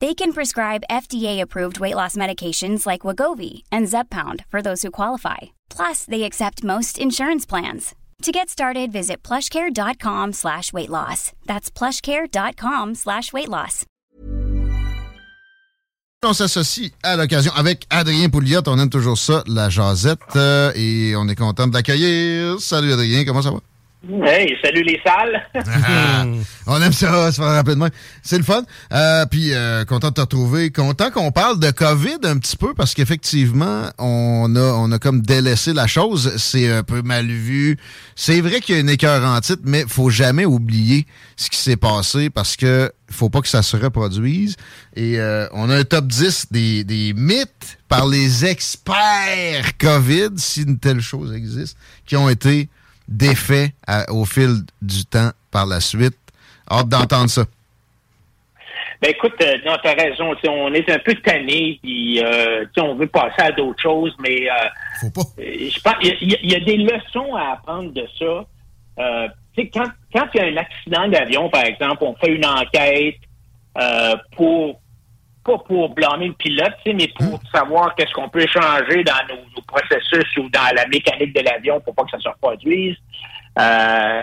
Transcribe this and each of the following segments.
They can prescribe FDA-approved weight loss medications like Wagovi and Zepbound for those who qualify. Plus, they accept most insurance plans. To get started, visit plushcare.com slash weight loss. That's plushcare.com slash weight loss. On s'associe à l'occasion avec Adrien Pouliot. On aime toujours ça, la jasette. euh, et on est content de l'accueillir. Salut Adrien, comment ça va? Hey, salut les salles. Ah, on aime ça, se faire rapidement. C'est le fun. Euh, puis euh, content de te retrouver. Content qu'on parle de COVID un petit peu parce qu'effectivement, on a, on a comme délaissé la chose. C'est un peu mal vu. C'est vrai qu'il y a une écœur en titre, mais faut jamais oublier ce qui s'est passé parce que faut pas que ça se reproduise. Et euh, on a un top 10 des, des mythes par les experts COVID, si une telle chose existe, qui ont été défaits à- au fil du temps par la suite. Hâte d'entendre ça. Ben écoute, euh, non, t'as raison. On est un peu tanné, puis euh, on veut passer à d'autres choses, mais euh, Faut pas. je pense il y, a- y des leçons à apprendre de ça. Euh, quand quand il y a un accident d'avion, par exemple, on fait une enquête euh, pour pas pour blâmer le pilote, mais pour savoir qu'est-ce qu'on peut changer dans nos processus ou dans la mécanique de l'avion pour pas que ça se reproduise. Euh,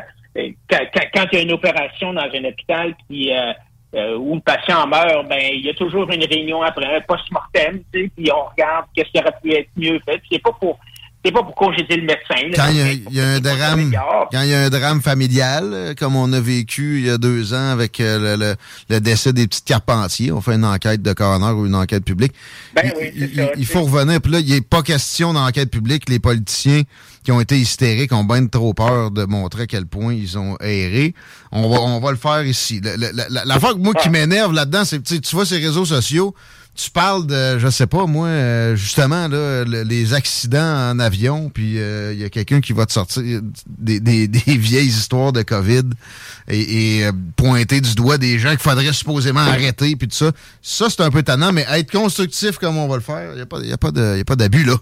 quand, il y a une opération dans un hôpital euh, euh, où le patient meurt, ben il y a toujours une réunion après un post-mortem, puis on regarde qu'est-ce qui aurait pu être mieux fait. C'est pas pour c'est pas pour congédier le médecin. là. Quand il y a, il y a un drame, quand il y a un drame familial, euh, comme on a vécu il y a deux ans avec euh, le, le- le décès des petites Carpentiers, on fait une enquête de coroner ou une enquête publique. Ben il, oui, il- ça, il tu faut revenir. Puis là, il n'est pas question d'enquête publique. Les politiciens qui ont été hystériques ont bien trop peur de montrer à quel point ils ont erré. On va, on va le faire ici. Le- la- la- L'affaire que moi qui m'énerve là-dedans, c'est tu vois ces réseaux sociaux, tu parles de, je sais pas moi, euh, justement là, le- les accidents en avion, puis euh, il y a quelqu'un qui va te sortir des, des- des vieilles histoires de COVID et, et, euh, pointer du doigt des gens qu'il faudrait supposément arrêter, puis tout ça. Ça c'est un peu tannant, mais être constructif comme on va le faire, il y a pas, y a pas d'abus là.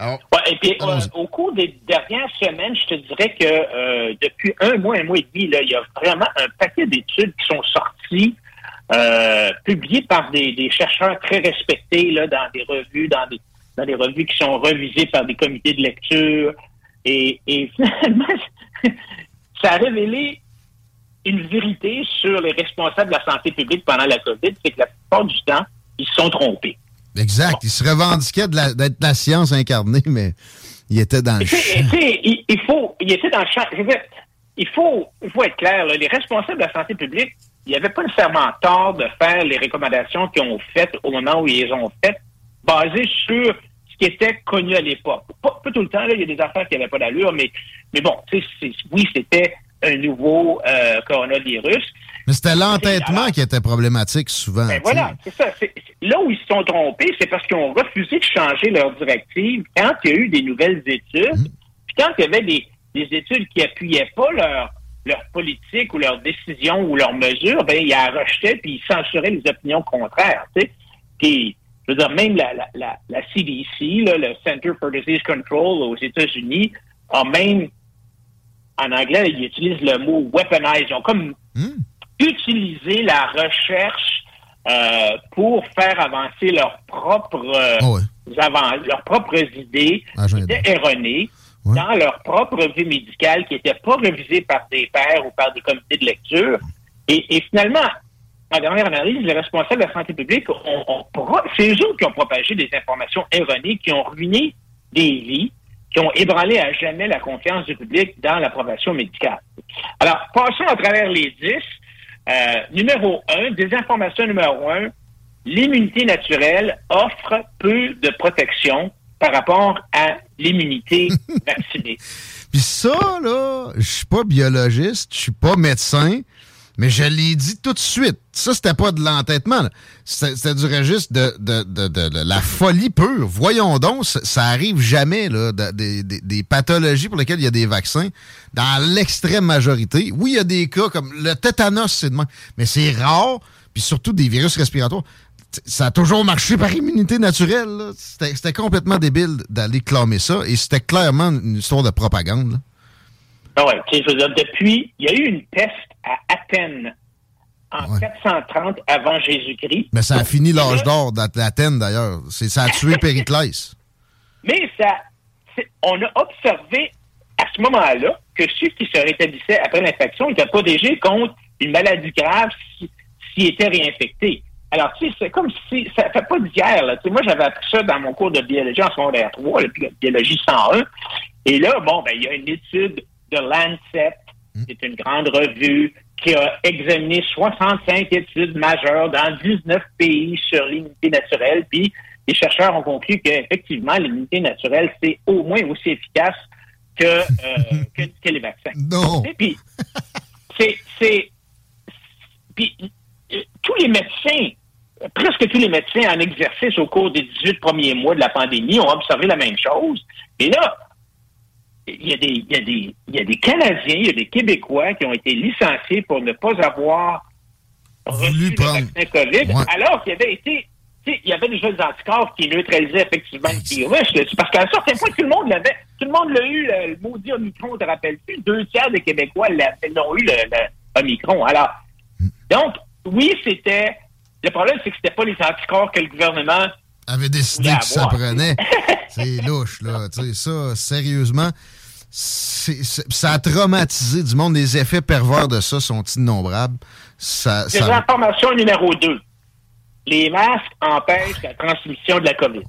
Alors, Ouais, et puis, euh, au cours des dernières semaines, je te dirais que depuis un mois, un mois et demi, il y a vraiment un paquet d'études qui sont sorties, euh, publiées par des, des chercheurs très respectés là, dans des revues, dans des, dans des revues qui sont revisées par des comités de lecture. Et, et finalement, ça a révélé une vérité sur les responsables de la santé publique pendant la COVID, c'est que la plupart du temps, ils se sont trompés. exact. Il se revendiquait de la- d'être la science incarnée, mais il était dans le champ. il, il faut, il était dans le champ. Je veux dire, il faut, il faut être clair, là, les responsables de la santé publique, il n'y avait pas nécessairement tort de faire les recommandations qu'ils ont faites au moment où ils les ont faites, basées sur ce qui était connu à l'époque. Pas, pas tout le temps, là, il y a des affaires qui n'avaient pas d'allure, mais, mais bon, oui, c'était un nouveau euh, coronavirus. Mais c'était l'entêtement qui était problématique souvent. Ben voilà, c'est ça. Là où ils se sont trompés, c'est parce qu'ils ont refusé de changer leur directive quand il y a eu des nouvelles études, Mhm. puis quand il y avait des, des études qui appuyaient pas leur, leur politique ou leurs décisions ou leurs mesures, ben ils la rejetaient puis ils censuraient les opinions contraires. Puis, je veux dire, même la, la, la, la CDC, là, le Center for Disease Control aux États-Unis, a même, en anglais, ils utilisent le mot weaponize. Ils ont comme Hmm. utiliser la recherche euh, pour faire avancer leurs propres euh, Ah leurs propres idées qui Agenda. étaient erronées Dans leur propre vie médicale qui n'étaient pas révisées par des pairs ou par des comités de lecture. Et, finalement, en dernière analyse, les responsables de la santé publique c'est eux qui ont propagé des informations erronées qui ont ruiné des vies, qui ont ébranlé à jamais la confiance du public dans l'approbation médicale. Alors, passons à travers les dix. Euh, numéro un, désinformation numéro un, l'immunité naturelle offre peu de protection par rapport à l'immunité vaccinée. Puis ça, là, je suis pas biologiste, je suis pas médecin, mais je l'ai dit tout de suite. Ça, c'était pas de l'entêtement. C'était du registre de, de, de, de, la folie pure. Voyons donc, ça, arrive jamais, là, des, des, pathologies pour lesquelles il y a des vaccins. Dans l'extrême majorité, oui, il y a des cas comme le tétanos, c'est de mais c'est rare, puis surtout des virus respiratoires ça a toujours marché par immunité naturelle. C'était complètement débile d'aller clamer ça et c'était clairement une histoire de propagande. Ah ouais, je veux dire, depuis, il y a eu une peste à Athènes en 430 avant Jésus-Christ. Mais ça a fini l'âge d'or d'Athènes d'ailleurs. Ça a tué Périclès. Mais ça, on a observé à ce moment-là que ceux qui se rétablissaient après l'infection étaient protégés contre une maladie grave s'ils étaient réinfectés. Alors, tu sais, c'est comme si, ça fait pas d'hier, là. Moi, j'avais appris ça dans mon cours de biologie en secondaire 3, la biologie 101. Et là, bon, ben, il y a une étude de Lancet, hmm. c'est une grande revue, qui a examiné 65 études majeures dans 19 pays sur l'immunité naturelle. Puis, les chercheurs ont conclu qu'effectivement, l'immunité naturelle, c'est au moins aussi efficace que, euh, que, les vaccins. Non. Et puis, c'est, c'est, puis, euh, tous les médecins presque tous les médecins en exercice au cours des 18 premiers mois de la pandémie ont observé la même chose. Et là, il y, a des, il, y a des, il y a des Canadiens, il y a des Québécois qui ont été licenciés pour ne pas avoir reçu le vaccin COVID, alors qu'il y avait été il y avait déjà des anticorps qui neutralisaient effectivement le virus. Parce qu'à un certain point, tout le monde l'avait. Tout le monde l'a eu, le, maudit Omicron, te rappelles-tu? Deux tiers des Québécois l'ont eu, le, le, Omicron. Alors, hmm. donc, oui, c'était le problème, c'est que c'était pas les anticorps que le gouvernement avait décidé que ça prenait. c'est louche, là. Tu sais, ça, sérieusement, ça a traumatisé du monde. Les effets pervers de ça sont innombrables. Ça, ça... Information numéro 2. Les masques empêchent la transmission de la COVID.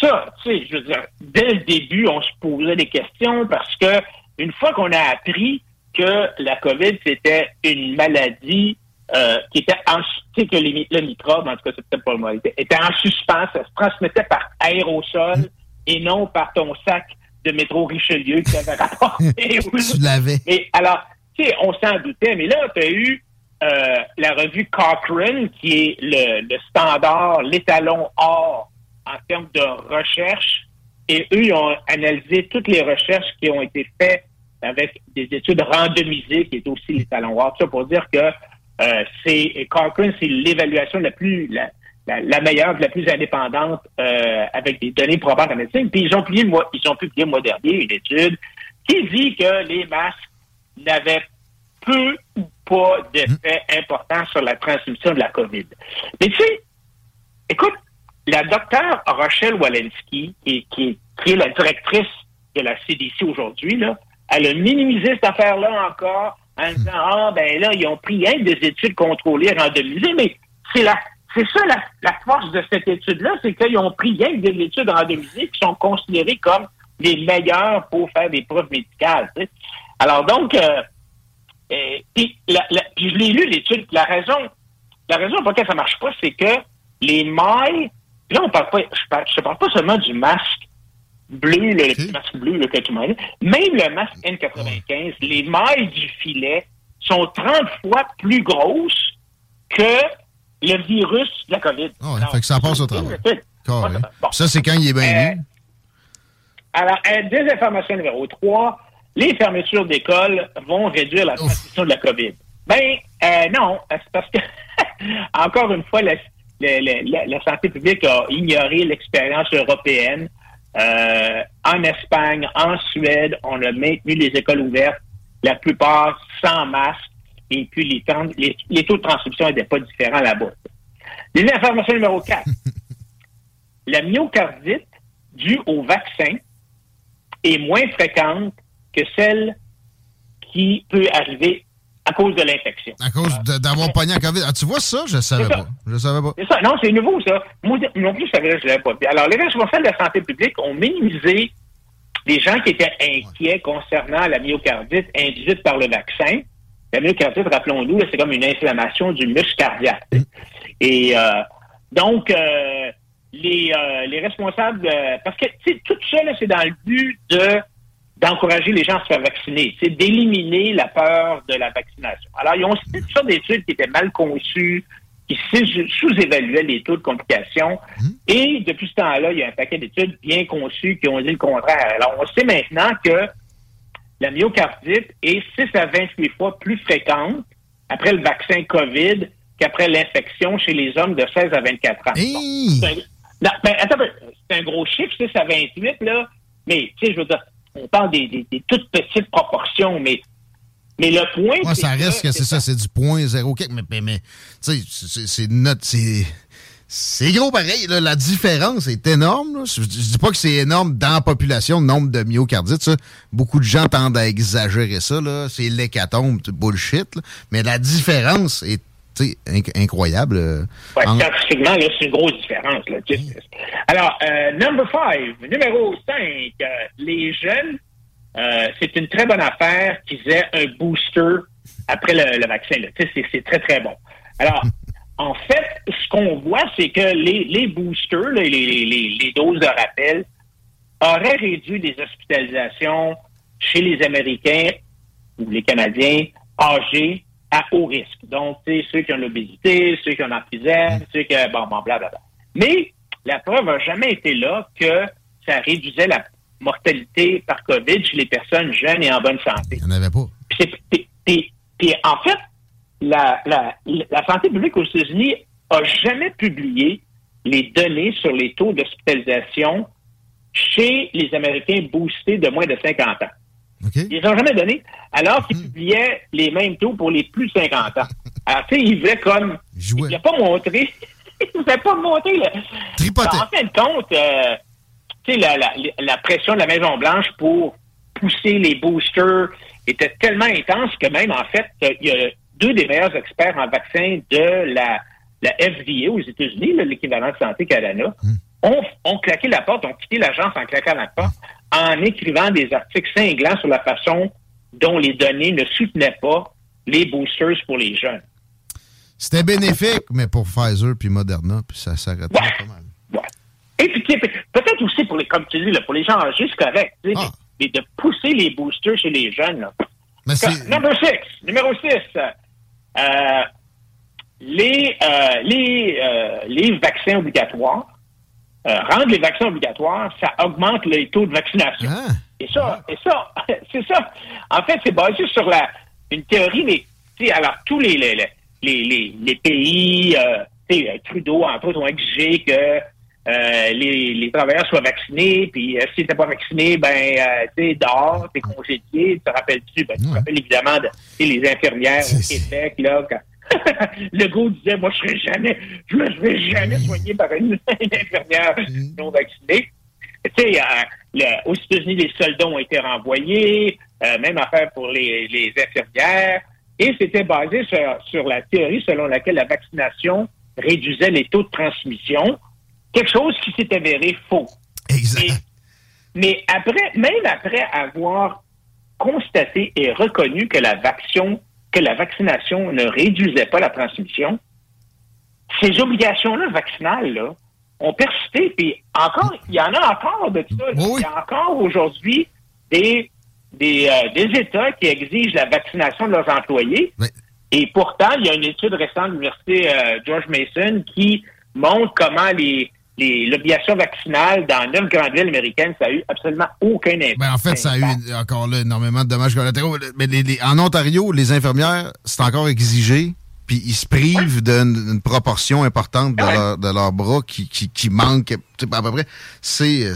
Ça, tu sais, je veux dire, dès le début, on se posait des questions parce que une fois qu'on a appris que la COVID, c'était une maladie euh, qui était en, tu sais que le microbe, en tout cas, c'était pas le mot, était en suspens, ça se transmettait par aérosol et non par ton sac de métro Richelieu qui avait rapporté. tu l'avais. Mais alors, tu sais, on s'en doutait, mais là, tu as eu euh, la revue Cochrane, qui est le, le standard, l'étalon or en termes de recherche, et eux, ils ont analysé toutes les recherches qui ont été faites avec des études randomisées, qui est aussi l'étalon or. Ça pour dire que euh, c'est Cochrane, c'est l'évaluation la plus la, meilleure, la plus indépendante euh, avec des données probantes en médecine. Puis ils ont publié le mois dernier une étude qui dit que les masques n'avaient peu ou pas d'effet important sur la transmission de la COVID. Mais tu sais, écoute, la docteure Rochelle Walensky, qui, est la directrice de la CDC aujourd'hui, elle a minimisé cette affaire-là encore en disant Ah, ben là, ils ont pris un des études contrôlées randomisées, mais c'est la c'est ça la, force de cette étude-là, c'est qu'ils ont pris rien des études randomisées qui sont considérées comme les meilleures pour faire des preuves médicales. Alors donc, euh, euh, puis, je l'ai lu l'étude, la raison, la raison pour laquelle ça marche pas, c'est que les mailles, là on parle pas, je parle, parle pas seulement du masque bleu, le petit masque bleu que tu m'as dit. Même le masque N95, les mailles du filet sont 30 fois plus grosses que le virus de la COVID. Oh, fait que ça passe au travail. Ça, c'est quand il est bien euh, Alors, euh, désinformation numéro 3, les fermetures d'écoles vont réduire la transmission de la COVID. Ben, euh, non, c'est parce que, encore une fois, la, la, santé publique a ignoré l'expérience européenne. Euh, en Espagne, en Suède, on a maintenu les écoles ouvertes, la plupart sans masque, et puis les, temps, les, taux de transcription n'étaient pas différents là-bas. Les informations numéro 4. la myocardite due au vaccin est moins fréquente que celle qui peut arriver à cause de l'infection. À cause d'avoir pogné en COVID. Ah, tu vois ça? Je ne savais pas. Je savais pas. C'est ça. Non, c'est nouveau, ça. Moi non plus, je savais, je l'avais pas. Alors, les responsables de la santé publique ont minimisé les gens qui étaient inquiets concernant la myocardite induite par le vaccin la myocardite, rappelons-nous, c'est comme une inflammation du muscle cardiaque. Et euh, donc, euh, les, euh, les responsables, parce que tout ça, c'est dans le but de d'encourager les gens à se faire vacciner, c'est d'éliminer la peur de la vaccination. Alors, ils ont cité toutes sortes d'études qui étaient mal conçues, qui sous-évaluaient les taux de complications. Mmh. Et depuis ce temps-là, il y a un paquet d'études bien conçues qui ont dit le contraire. Alors, on sait maintenant que la myocardite est 6 à 28 fois plus fréquente après le vaccin COVID qu'après l'infection chez les hommes de 16 à 24 ans. Ben, c'est un, gros chiffre, 6 à 28, là. Mais, tu sais, je veux dire, on parle des, toutes petites proportions, mais mais le point. ça reste que c'est ça, c'est du point zéro mais, mais, tu sais, c'est notre. C'est gros pareil, la différence est énorme. Je, dis pas que c'est énorme dans la population, le nombre de myocardites. Beaucoup de gens tendent à exagérer ça. C'est l'hécatombe, bullshit. Mais la différence est incroyable. Euh, ouais, Scientifiquement, c'est une grosse différence. Là, Alors, euh, number five, numéro 5, euh, les jeunes, c'est une très bonne affaire qu'ils aient un booster après le, vaccin. C'est très, très bon. Alors, en fait, ce qu'on voit, c'est que les, boosters, les, les, doses de rappel, auraient réduit les hospitalisations chez les Américains ou les Canadiens âgés à haut risque. Donc, c'est ceux qui ont l'obésité, ceux qui ont l'emphysème, mm. ceux qui ont... Bon, bon, blablabla. Mais la preuve n'a jamais été là que ça réduisait la mortalité par COVID chez les personnes jeunes et en bonne santé. Il n'y en avait pas. Puis, en fait, la, la, la santé publique aux États-Unis a jamais publié les données sur les taux d'hospitalisation chez les Américains boostés de moins de 50 ans. Ils les ont jamais donné, alors qu'ils hmm. publiaient les mêmes taux pour les plus de 50 ans. Alors, tu sais, ils voulaient comme... Il n'a pas montré... il ne pas montrer... Le... En fin de compte, euh, tu sais, la, la, la, pression de la Maison-Blanche pour pousser les boosters était tellement intense que même, en fait, il y a deux des meilleurs experts en vaccins de la, la FDA aux États-Unis, l'équivalent de Santé Canada, hmm. Ont, ont, claqué la porte, ont quitté l'agence en claquant la porte, en écrivant des articles cinglants sur la façon dont les données ne soutenaient pas les boosters pour les jeunes. C'était bénéfique, mais pour Pfizer puis Moderna, puis ça s'arrêtait pas mal. Et puis, peut-être aussi pour les, comme tu dis, pour les gens âgés, c'est correct, ah. mais, de pousser les boosters chez les jeunes. Là. Numéro 6, numéro 6, euh, les, euh, les, euh, les vaccins obligatoires, rendre les vaccins obligatoires, ça augmente les taux de vaccination. Ah. Et ça, et ça, c'est ça. En fait, c'est basé sur la, une théorie, mais alors tous les, les, les, les, pays, Trudeau, entre autres, ont exigé que les, les, travailleurs soient vaccinés, puis euh, si t'es pas vacciné, ben euh, tu dehors, t'es congédié, tu te rappelles-tu? Ben, tu te rappelles évidemment de, les infirmières au Québec, là, quand le gars disait, moi, je serai jamais, je me serai jamais soigné par une, infirmière non vaccinée. Tu sais, euh, aux États-Unis, les soldats ont été renvoyés, euh, même affaire pour les, les infirmières, et c'était basé sur, sur la théorie selon laquelle la vaccination réduisait les taux de transmission, quelque chose qui s'est avéré faux. Exact. mais après, même après avoir constaté et reconnu que la vaccination que la vaccination ne réduisait pas la transmission, ces obligations-là vaccinales là, ont persisté. Puis encore, il y en a encore de ça. Il y a encore aujourd'hui des, des, euh, des, États qui exigent la vaccination de leurs employés. Et pourtant, il y a une étude récente de l'Université euh, George Mason qui montre comment les, l'obligation vaccinale dans neuf grandes villes américaines, ça a eu absolument aucun impact. Ben, en fait, ça a eu encore là énormément de dommages collatéraux. Mais en Ontario, les infirmières, c'est encore exigé, puis ils se privent d'une proportion importante de, leur, de leurs bras qui, qui, qui manque à peu près. C'est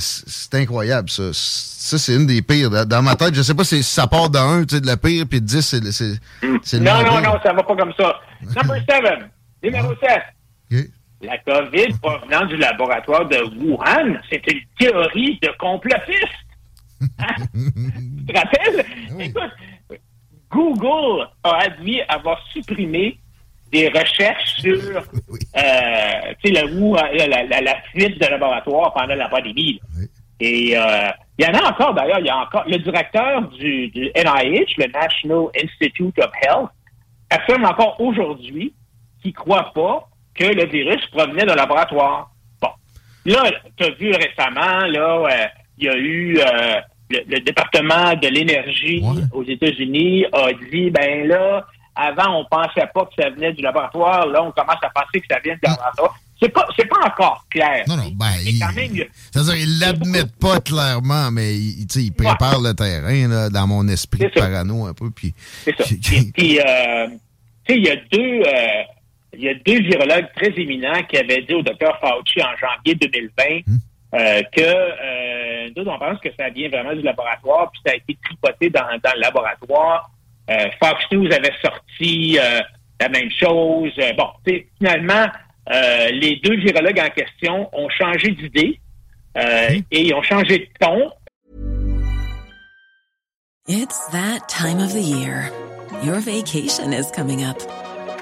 incroyable, ça. Ça, c'est une des pires. Dans ma tête, je sais pas si ça part de 1, de la pire, puis de 10, c'est le Non, non, non, ça va pas comme ça. Number 7, numéro 7. La COVID provenant du laboratoire de Wuhan, c'est une théorie de complotiste. Hein? tu te rappelles? Écoute, Google a admis avoir supprimé des recherches sur euh, la, la, la, fuite de laboratoire pendant la pandémie. Et euh, il y en a encore d'ailleurs, il y a encore le directeur du, du NIH, le National Institute of Health, affirment encore aujourd'hui qu'ils ne croient pas que le virus provenait d'un laboratoire. Bon. Là, tu as vu récemment, là, euh, il y a eu euh, le, département de l'énergie aux États-Unis a dit ben là, avant on pensait pas que ça venait du laboratoire, là on commence à penser que ça vient du laboratoire. C'est pas, c'est pas encore clair. Non, non, ben, c'est-à-dire, ils l'admettent pas clairement, mais ils, ils préparent le terrain, là, dans mon esprit parano un peu, puis... C'est ça. puis, euh, tu sais, il y a deux, euh, il y a deux virologues très éminents qui avaient dit au docteur Fauci en janvier 2020 hum. euh, que euh, nous, on pense que ça vient vraiment du laboratoire, puis ça a été tripoté dans, dans le laboratoire. Euh, Fox News avait sorti euh, la même chose. bon, finalement, euh, les deux virologues en question ont changé d'idée euh, et ils ont changé de ton. It's that time of the year. Your vacation is coming up.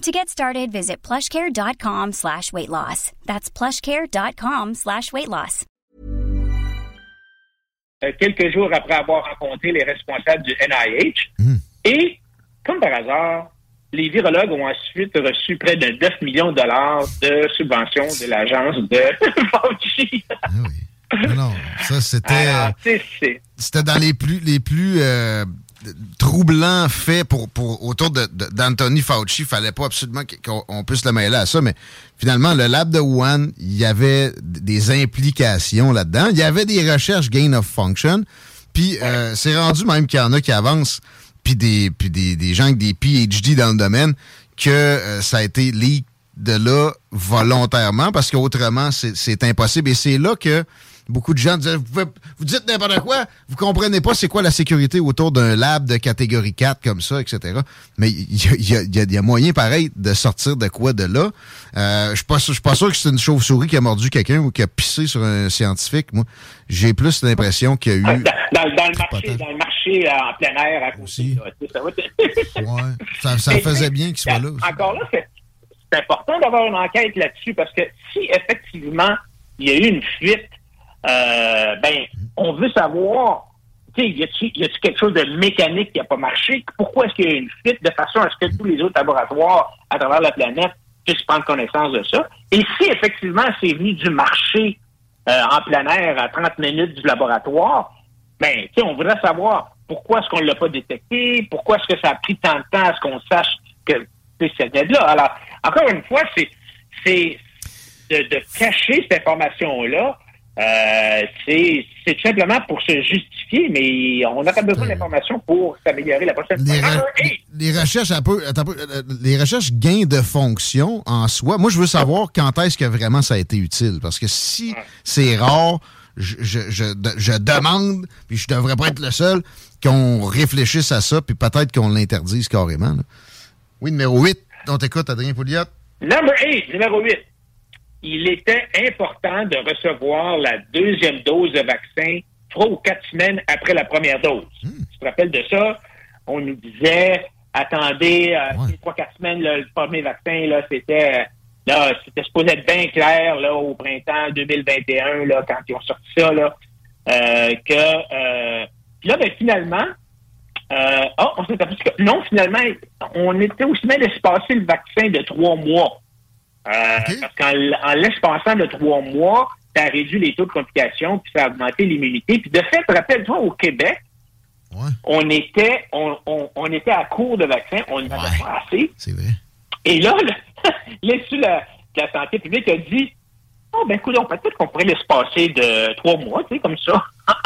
To get started, visit plushcare.com slash weight loss. That's plushcare.com slash weight loss. Euh, quelques jours après avoir rencontré les responsables du NIH. Mmh. Et, comme par hasard, les virologues ont ensuite reçu près de 9 millions de dollars de subventions de l'agence de Fauci. Ah oui. Non, ça c'était. C'était dans les plus les plus euh, troublants faits pour, pour autour d'Anthony de, Fauci. Il fallait pas absolument qu'on puisse le mêler à ça, mais finalement, le lab de Wuhan, il y avait des implications là-dedans. Il y avait des recherches gain of function. Puis euh, c'est rendu même qu'il y en a qui avancent, puis des, puis des, des gens avec des PhD dans le domaine, que euh, ça a été leak de là volontairement, parce qu'autrement, c'est impossible. Et c'est là que Beaucoup de gens disaient, vous, vous dites n'importe quoi, vous comprenez pas c'est quoi la sécurité autour d'un lab de catégorie 4 comme ça, etc. Mais il y a, moyen pareil de sortir de quoi de là. Euh, je suis pas, sûr que c'est une chauve-souris qui a mordu quelqu'un ou qui a pissé sur un scientifique. Moi, j'ai plus l'impression qu'il y a eu... Dans, le, marché, dans le marché euh, en plein air à Aussi. ça, ça, faisait bien qu'il soit là. Encore là, c'est important d'avoir une enquête là-dessus parce que si effectivement il y a eu une fuite euh, ben, on veut savoir, tu sais, y a-t-il quelque chose de mécanique qui n'a pas marché? Pourquoi est-ce qu'il y a une fuite? De façon à ce que tous les autres laboratoires à travers la planète puissent prendre connaissance de ça? Et si effectivement c'est venu du marché euh, en plein air à 30 minutes du laboratoire, ben, tu sais, on voudrait savoir pourquoi est-ce qu'on ne l'a pas détecté, pourquoi est-ce que ça a pris tant de temps à ce qu'on sache que c'est là Alors, encore une fois, c'est c'est de, de cacher cette information-là euh, c'est tout simplement pour se justifier, mais on n'a pas besoin d'informations pour s'améliorer la prochaine les, fois. les recherches un peu, euh, les recherches gain de fonction en soi. Moi, je veux savoir quand est-ce que vraiment ça a été utile, parce que si c'est rare, je, je, je, demande, puis je devrais pas être le seul, qu'on réfléchisse à ça, puis peut-être qu'on l'interdise carrément. Oui, numéro 8, on t'écoute, Adrien Pouliot. Number 8, numéro 8 il était important de recevoir la deuxième dose de vaccin trois ou quatre semaines après la première dose. Hmm. Tu te rappelles de ça? On nous disait, attendez, euh, trois, quatre semaines, le premier vaccin, là, c'était, là, c'était supposé être bien clair, là, au printemps 2021, là, quand ils ont sorti ça, là, euh, que, euh, puis là, ben, finalement, euh, oh, on s'est aperçu que, non, finalement, on était aussi bien de se passer le vaccin de trois mois. Euh, parce qu'en l'espaçant de trois mois, ça a réduit les taux de complications, puis ça a augmenté l'immunité. Puis de fait, rappelle-toi, au Québec, on était on, on, était à court de vaccins, on n'avait avait pas assez. C'est vrai. Et là, l'Institut de la, la santé publique a dit Oh, ben écoute, peut-être qu'on pourrait l'espacer de trois mois, tu sais, comme ça.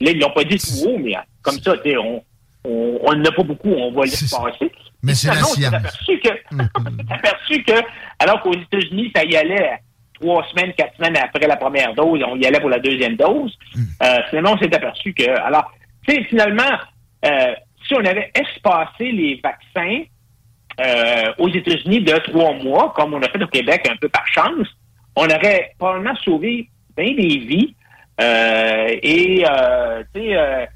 Là, ils l'ont pas dit tout haut, mais comme ça, tu sais, on on n'a pas beaucoup, on va laisser passer. Mais c'est la Finalement, on s'est science. aperçu que, s'est aperçu que, alors qu'aux États-Unis, ça y allait trois semaines, quatre semaines après la première dose, on y allait pour la deuxième dose. Euh, finalement, on s'est aperçu que, alors, tu sais, finalement, euh, si on avait espacé les vaccins euh, aux États-Unis de trois mois, comme on a fait au Québec un peu par chance, on aurait probablement sauvé bien des vies. Euh, et, euh, tu sais, euh, euh,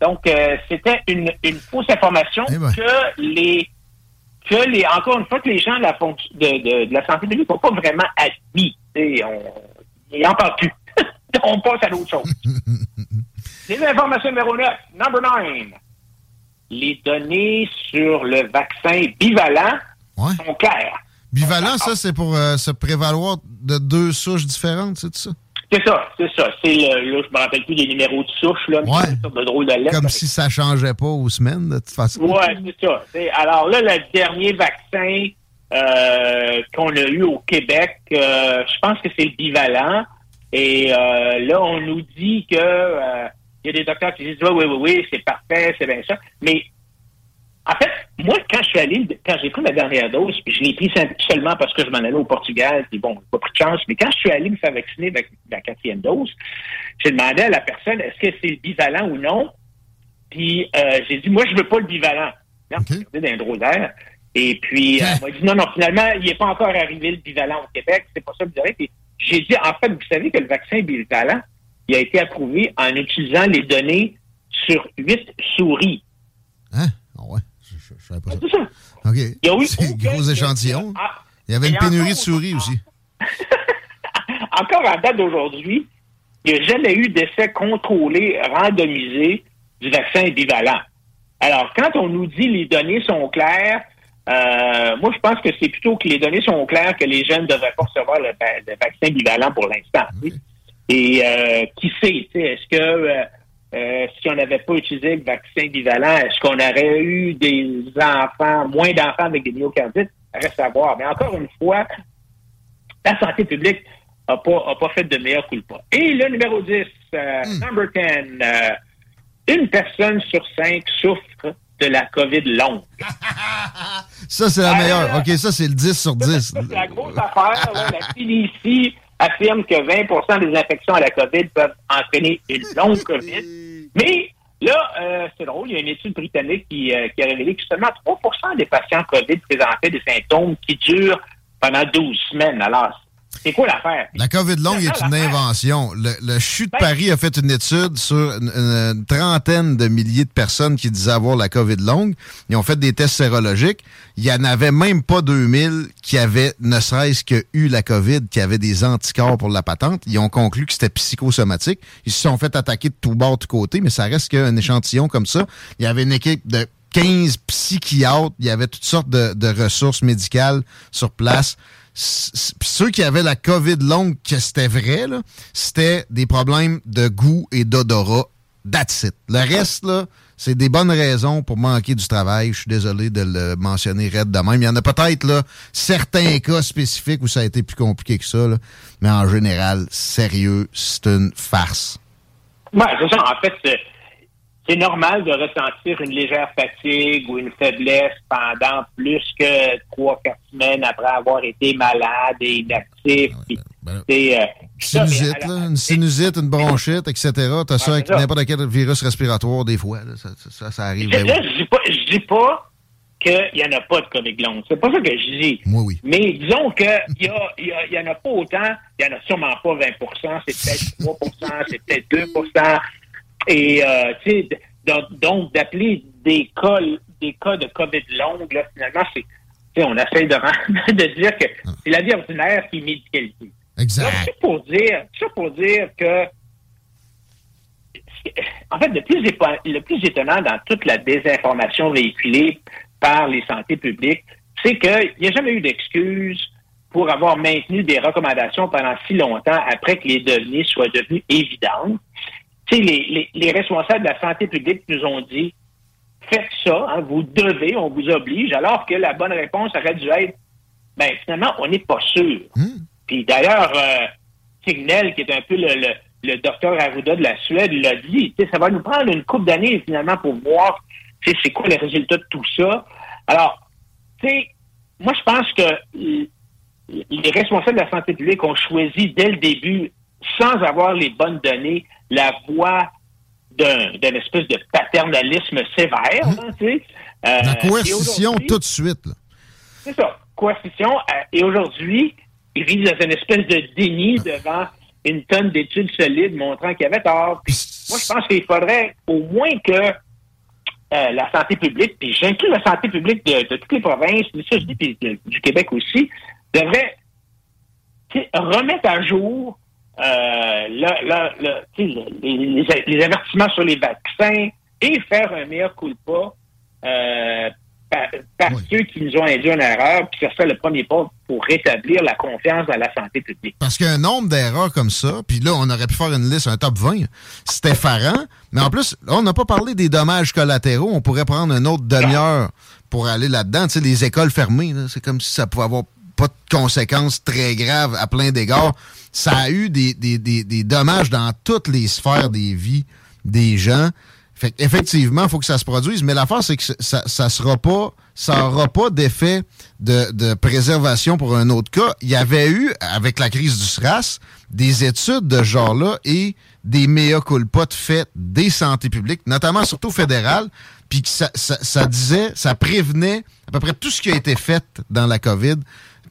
donc, euh, c'était une, une fausse information Eh ben. que les que les encore une fois que les gens de la de, de, de la santé publique n'ont pas vraiment admis. Sais, on, ils n'en parlent plus. on passe à l'autre chose. Les informations numéro 9, number 9. Les données sur le vaccin bivalent Ouais. sont claires. Bivalent, ça, c'est pour euh, se prévaloir de deux souches différentes, c'est ça? C'est ça, c'est ça. C'est le, là, je me rappelle plus des numéros de souche, là, mais Ouais. c'est une sorte de drôle de lettre. Comme si ça changeait pas aux semaines, de toute façon. Ouais, c'est ça. C'est- alors là, le dernier vaccin euh, qu'on a eu au Québec, euh, je pense que c'est le bivalent. Et euh, là, on nous dit que euh, il y a des docteurs qui disent oui, oui, oui, oui, c'est parfait, c'est bien ça. Mais en fait, moi, quand je suis allé, quand j'ai pris ma dernière dose, puis je l'ai pris seulement parce que je m'en allais au Portugal, puis bon, j'ai pas pris de chance, mais quand je suis allé me faire vacciner avec la quatrième dose, j'ai demandé à la personne est-ce que c'est le bivalent ou non? Puis euh, j'ai dit moi je veux pas le bivalent. Non, OK. regardé d'un drôle d'air. Et puis euh, elle m'a dit non, non, finalement, il n'est pas encore arrivé le bivalent au Québec, c'est pas ça que vous direz. Puis j'ai dit en fait, vous savez que le vaccin bivalent, il a été approuvé en utilisant les données sur huit souris. Hein? Ah ouais, je, je, je savais pas ça. C'est ça. OK. Il y a eu C'est gros échantillon. Ah, Il y avait une pénurie de souris aussi. encore en date d'aujourd'hui, il n'y a jamais eu d'essai contrôlé, randomisé du vaccin bivalent. Alors, quand on nous dit les données sont claires, euh, moi, je pense que c'est plutôt que les données sont claires que les jeunes ne devraient pas recevoir le, va- le vaccin bivalent pour l'instant. Et euh, qui sait, tu sais, est-ce que euh, euh, si on n'avait pas utilisé le vaccin bivalent, est-ce qu'on aurait eu des enfants, moins d'enfants avec des myocardites? Reste à voir. Mais encore une fois, la santé publique n'a pas, a pas fait de meilleur culpa. Et le numéro 10, euh, number 10, euh, une personne sur cinq souffre de la COVID longue. Ça, c'est la Ah, meilleure. OK, ça, c'est le 10 sur 10. Ça, C'est la grosse affaire. là. La CDC affirme que 20% des infections à la COVID peuvent entraîner une longue COVID. Mais là, euh, c'est drôle, il y a une étude britannique qui, euh, a révélé que seulement 3% des patients COVID présentaient des symptômes qui durent pendant 12 semaines. Alors, c'est quoi l'affaire? La COVID longue est une invention. Le, le CHU de Ben- Paris a fait une étude sur une, une trentaine de milliers de personnes qui disaient avoir la COVID longue. Ils ont fait des tests sérologiques. Il n'y en avait même pas 2000 qui avaient, ne serait-ce que eu la COVID, qui avaient des anticorps pour la patente. Ils ont conclu que c'était psychosomatique. Ils se sont fait attaquer de tous bords, de tous côtés, mais ça reste qu'un échantillon comme ça. Il y avait une équipe de 15 psychiatres. Il y avait toutes sortes de, de ressources médicales sur place. Ceux qui avaient la COVID longue, que c'était vrai, c'était des problèmes de goût et d'odorat. That's it. Le reste, là, c'est des bonnes raisons pour manquer du travail. Je suis désolé de le mentionner raide de même. Il y en a peut-être là certains cas spécifiques où ça a été plus compliqué que ça, là. mais en général, sérieux, c'est une farce. Ouais, c'est ça. En fait, c'est- normal de ressentir une légère fatigue ou une faiblesse pendant plus que trois, quatre semaines après avoir été malade et inactif. Puis, Ben, c'est, euh, ça, mais sinusite, la- une sinusite, une bronchite, etc. T'as ça Ouais, avec ça. n'importe quel virus respiratoire, des fois. là. Ça, ça, ça arrive. Je, ben là, oui. je dis pas, je dis pas qu'il n'y en a pas de COVID longue. C'est pas ça que je dis. Moi, oui. Mais disons qu'il y, a, y, a- y en a pas autant. Il n'y en a sûrement pas 20% c'est peut-être 3% c'est peut-être 2 Et, euh, tu sais, donc, d'appeler des cas, des cas de COVID longue, là, finalement, c'est, on essaie de, rendre- de dire que c'est la vie ordinaire qui est médicalisée. Exact. Donc, c'est pour dire, pour dire que, en fait, le plus, le plus étonnant dans toute la désinformation véhiculée par les santé publiques, c'est qu'il n'y a jamais eu d'excuse pour avoir maintenu des recommandations pendant si longtemps après que les données soient devenues évidentes. Tu sais, les, les, les responsables de la santé publique nous ont dit faites ça, hein, vous devez, on vous oblige, alors que la bonne réponse aurait dû être ben finalement, on n'est pas sûr. Puis d'ailleurs, euh, Signel, qui est un peu le, le, le docteur Arruda de la Suède l'a dit. Ça va nous prendre une couple d'années finalement pour voir c'est quoi les résultats de tout ça. Alors, tu sais, moi je pense que les responsables de la santé publique ont choisi dès le début, sans avoir les bonnes données, la voie d'un espèce de paternalisme sévère. Mmh. Hein, euh, la coercition tout de suite. C'est ça, coercition. Euh, et aujourd'hui, ils vivent dans une espèce de déni devant une tonne d'études solides montrant qu'il y avait tort. moi, je pense qu'il faudrait au moins que euh, la santé publique, puis j'inclus la santé publique de, toutes les provinces, puis du Québec aussi, devrait remettre à jour euh, les, avertissements sur les vaccins et faire un meilleur coup de pas euh, par, ceux qui nous ont induit en erreur, puis ça serait le premier pas pour rétablir la confiance dans la santé publique. Parce qu'un nombre d'erreurs comme ça, puis là, on aurait pu faire une liste, un top 20, c'était effarant, mais en plus, on n'a pas parlé des dommages collatéraux, on pourrait prendre une autre demi-heure pour aller là-dedans. Tu sais, les écoles fermées, c'est comme si ça pouvait avoir pas de conséquences très graves à plein d'égards. Ça a eu des, des, des dommages dans toutes les sphères des vies des gens. Fait effectivement, il faut que ça se produise, mais l'affaire, c'est que ça, ça sera pas, ça n'aura pas d'effet de, préservation pour un autre cas. Il y avait eu, avec la crise du SRAS, des études de ce genre-là et des mea culpa de fait des santé publiques, notamment surtout fédérales, puis ça, ça disait, ça prévenait à peu près tout ce qui a été fait dans la COVID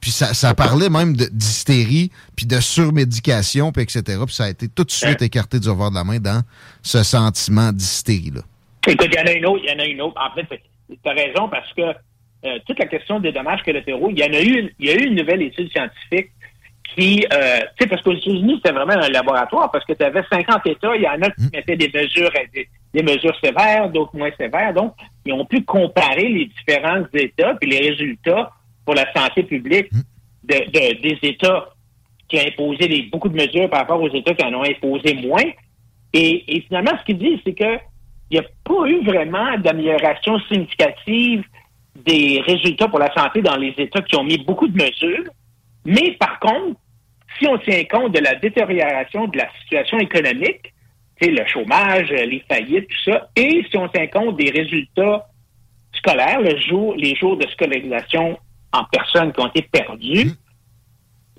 puis ça, parlait même d'hystérie, puis de surmédication, puis etc. Puis ça a été tout de suite écarté du revoir de la main dans ce sentiment d'hystérie-là. Écoute, il y en a une autre, il y en a une autre. En fait, tu as raison parce que euh, toute la question des dommages collatéraux, il y en a eu, il y a eu une nouvelle étude scientifique qui, euh, tu sais, parce qu'aux États-Unis, c'était vraiment un laboratoire parce que tu avais 50 États, il y en a qui mmh. mettaient des mesures, des, des mesures sévères, d'autres moins sévères. Donc, ils ont pu comparer les différents États puis les résultats pour la santé publique hmm. des États qui ont imposé beaucoup de mesures par rapport aux États qui en ont imposé moins. Et, finalement, ce qu'il dit, c'est qu'il n'y a pas eu vraiment d'amélioration significative des résultats pour la santé dans les États qui ont mis beaucoup de mesures. Mais par contre, si on tient compte de la détérioration de la situation économique, le chômage, les faillites, tout ça, et si on tient compte des résultats scolaires, le jour, les jours de scolarisation en personnes qui ont été perdues. Mmh.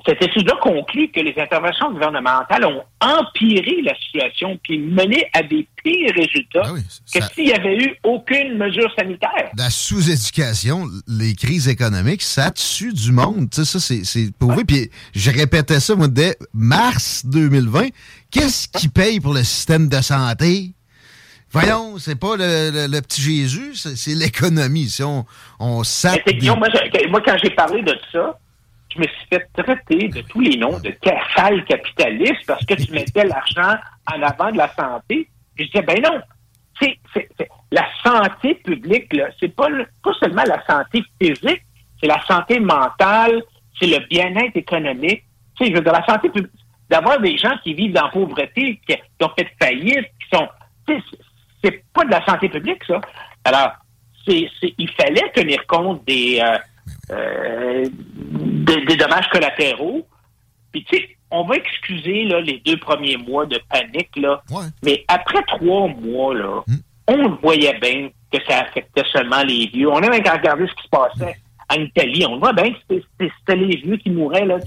Cette étude-là conclut que les interventions gouvernementales ont empiré la situation puis mené à des pires résultats ah que s'il n'y avait eu aucune mesure sanitaire. La sous-éducation, les crises économiques, ça tue du monde. ça, c'est prouvé. Puis je répétais ça, moi, dès mars 2020. Qu'est-ce qui paye pour le système de santé? Voyons, c'est pas le, petit Jésus, c'est l'économie. Si on, on moi, quand j'ai parlé de ça, je me suis fait traiter de tous les noms de sale capitaliste parce que tu mettais l'argent en avant de la santé. Je disais, ben non, c'est, la santé publique, c'est pas, pas seulement la santé physique, c'est la santé mentale, c'est le bien-être économique. Tu sais, je veux dire, la santé publique, d'avoir des gens qui vivent dans la pauvreté, qui, qui ont fait faillite, qui sont, c'est pas de la santé publique, ça. Alors, c'est, il fallait tenir compte des, euh, euh, des, dommages collatéraux. Puis, tu sais, on va excuser là, les deux premiers mois de panique, là. Mais après trois mois, là, hmm. on voyait bien que ça affectait seulement les vieux. On a même regardé ce qui se passait en Italie. On voit bien que c'était, les vieux qui mouraient, là.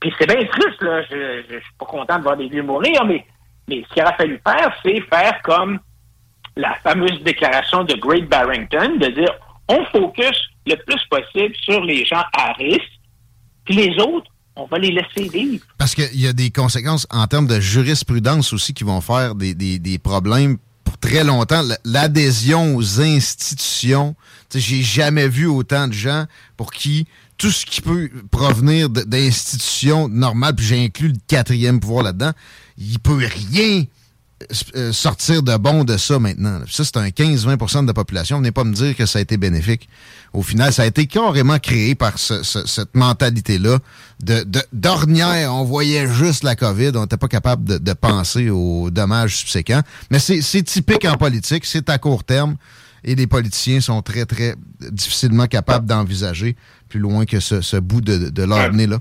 Puis c'est bien triste, là. Je, je, suis pas content de voir des vieux mourir, mais, mais ce qu'il aurait fallu faire, c'est faire comme la fameuse déclaration de Great Barrington de dire on focus le plus possible sur les gens à risque, puis les autres, on va les laisser vivre. Parce qu'il y a des conséquences en termes de jurisprudence aussi qui vont faire des, des, problèmes pour très longtemps. L'adhésion aux institutions, j'ai jamais vu autant de gens pour qui tout ce qui peut provenir d'institutions normales, puis j'ai inclus le quatrième pouvoir là-dedans, il peut rien sortir de bon de ça maintenant. Ça, c'est un 15-20% de la population. Venez pas me dire que ça a été bénéfique. Au final, ça a été carrément créé par cette mentalité-là de d'ornière. On voyait juste la COVID. On n'était pas capable de, penser aux dommages subséquents. Mais c'est typique en politique. C'est à court terme. Et les politiciens sont très, très difficilement capables d'envisager plus loin que ce, bout de, de leur nez-là.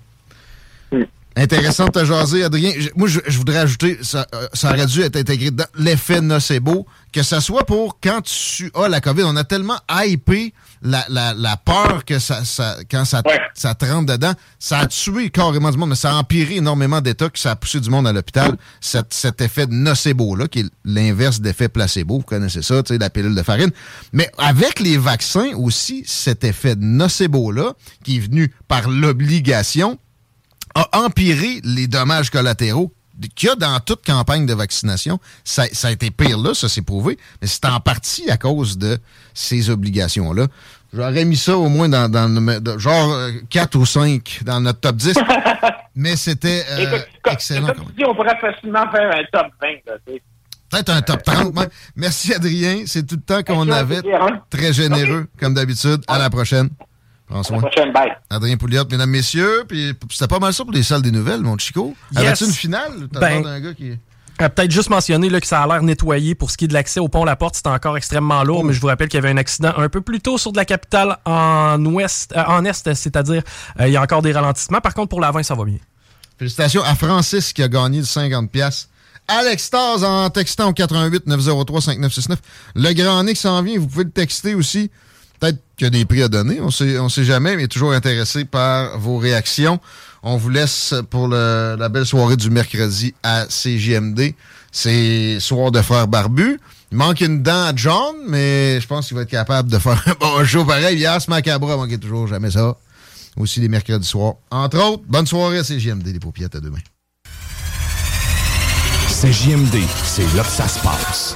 Intéressant de te jaser, Adrien. Moi, je, voudrais ajouter, ça, euh, ça aurait dû être intégré dans l'effet nocebo, que ce soit pour quand tu as la COVID. On a tellement hypé la, la, la peur que ça, ça quand ça, ça te rentre dedans, ça a tué carrément du monde, mais ça a empiré énormément d'États, que ça a poussé du monde à l'hôpital. Cet, cet effet nocebo-là, qui est l'inverse d'effet placebo, vous connaissez ça, tu sais, la pilule de farine. Mais avec les vaccins aussi, cet effet nocebo-là, qui est venu par l'obligation, a empiré les dommages collatéraux qu'il y a dans toute campagne de vaccination. Ça, a été pire là, ça s'est prouvé, mais c'est en partie à cause de ces obligations-là. J'aurais mis ça au moins dans, dans genre 4 euh, ou 5 dans notre top 10. mais c'était euh, excellent. on pourrait facilement faire un top 20. Peut-être un top 30. Merci Adrien, c'est tout le temps qu'on avait. Très généreux, comme d'habitude. À la prochaine. Prends prochaine, bye. Adrien Pouliot, mesdames, messieurs. Puis c'était pas mal ça pour les salles des nouvelles, mon Chico. Yes. Avais-tu une finale? Ben, un gars qui... Peut-être juste mentionner là, que ça a l'air nettoyé pour ce qui est de l'accès au pont La Porte. C'était encore extrêmement lourd, mais je vous rappelle qu'il y avait un accident un peu plus tôt sur de la capitale en ouest, euh, en est, c'est-à-dire euh, il y a encore des ralentissements. Par contre, pour l'avant, ça va bien. Félicitations à Francis qui a gagné le 50 pièces. Alex Stars en textant au 88 903 5969. Le grand Nick s'en vient, vous pouvez le texter aussi. Peut-être qu'il y a des prix à donner, on sait, on sait jamais, mais toujours intéressé par vos réactions. On vous laisse pour la belle soirée du mercredi à CJMD. C'est soir de frère barbu. Il manque une dent à John, mais je pense qu'il va être capable de faire un bon show pareil. Yas Macabra manquait toujours jamais ça. Aussi les mercredis soirs. Entre autres, bonne soirée à CJMD, les paupiètes à demain. CJMD, c'est là que ça se passe.